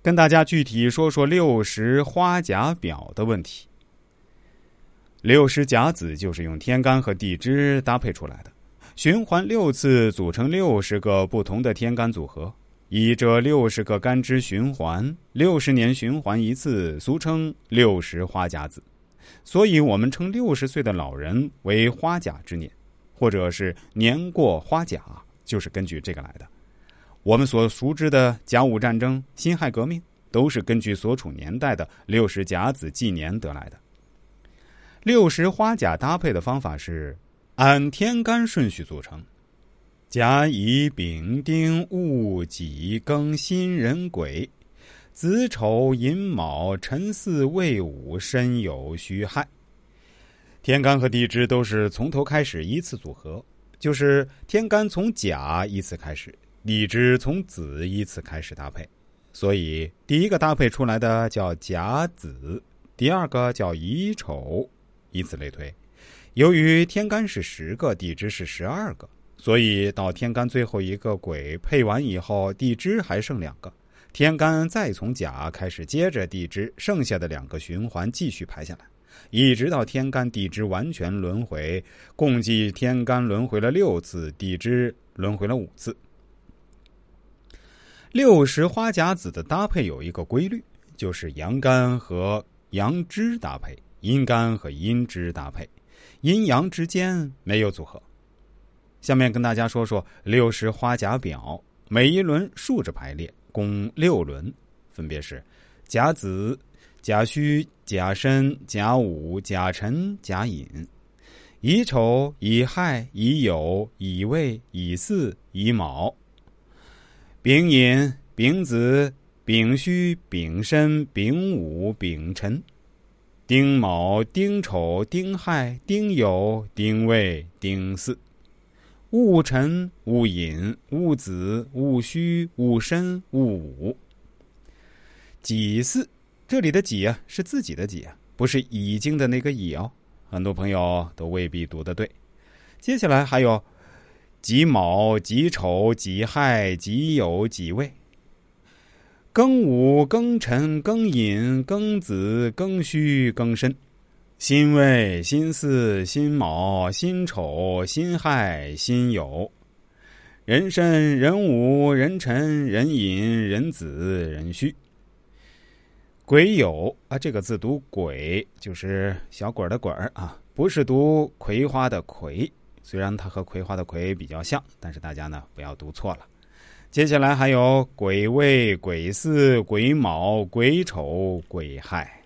跟大家具体说说六十花甲表的问题。六十甲子就是用天干和地支搭配出来的，循环六次组成六十个不同的天干组合，以这六十个干支循环，六十年循环一次，俗称六十花甲子。所以我们称六十岁的老人为花甲之年，或者是年过花甲，就是根据这个来的。我们所熟知的甲午战争、辛亥革命，都是根据所处年代的六十甲子纪年得来的。六十花甲搭配的方法是按天干顺序组成：甲乙丙丁戊己庚辛壬癸。子丑寅卯辰巳未午申酉戌亥，天干和地支都是从头开始依次组合，就是天干从甲依次开始，地支从子依次开始搭配。所以第一个搭配出来的叫甲子，第二个叫乙丑，以此类推。由于天干是十个，地支是十二个，所以到天干最后一个癸配完以后，地支还剩两个。天干再从甲开始，接着地支，剩下的两个循环继续排下来，一直到天干地支完全轮回，共计天干轮回了六次，地支轮回了五次。六十花甲子的搭配有一个规律，就是阳干和阳支搭配，阴干和阴支搭配，阴阳之间没有组合。下面跟大家说说六十花甲表，每一轮竖着排列。共六轮，分别是甲子、甲戌、甲申、甲午、甲辰、甲寅；乙丑、乙亥、乙酉、乙未、乙巳、乙卯；丙寅、丙子、丙戌、丙申、丙午、丙辰；丁卯、丁丑、丁亥、丁酉、丁未、丁巳。戊辰、戊寅、戊子、戊戌、戊申、戊午。己巳，这里的“己”啊，是自己的“己”啊，不是已经的那个“已”哦。很多朋友都未必读得对。接下来还有己卯、己丑、己亥、己酉、己未。庚午、庚辰、庚寅、庚子、庚戌、庚申。辛未、辛巳、辛卯、辛丑、辛亥、辛酉，壬申、壬午、壬辰、壬寅、壬子、壬戌。癸酉啊，这个字读“癸”，就是小鬼的“鬼”啊，不是读葵花的“葵”。虽然它和葵花的“葵”比较像，但是大家呢不要读错了。接下来还有鬼未、鬼巳、鬼卯、鬼丑、鬼亥。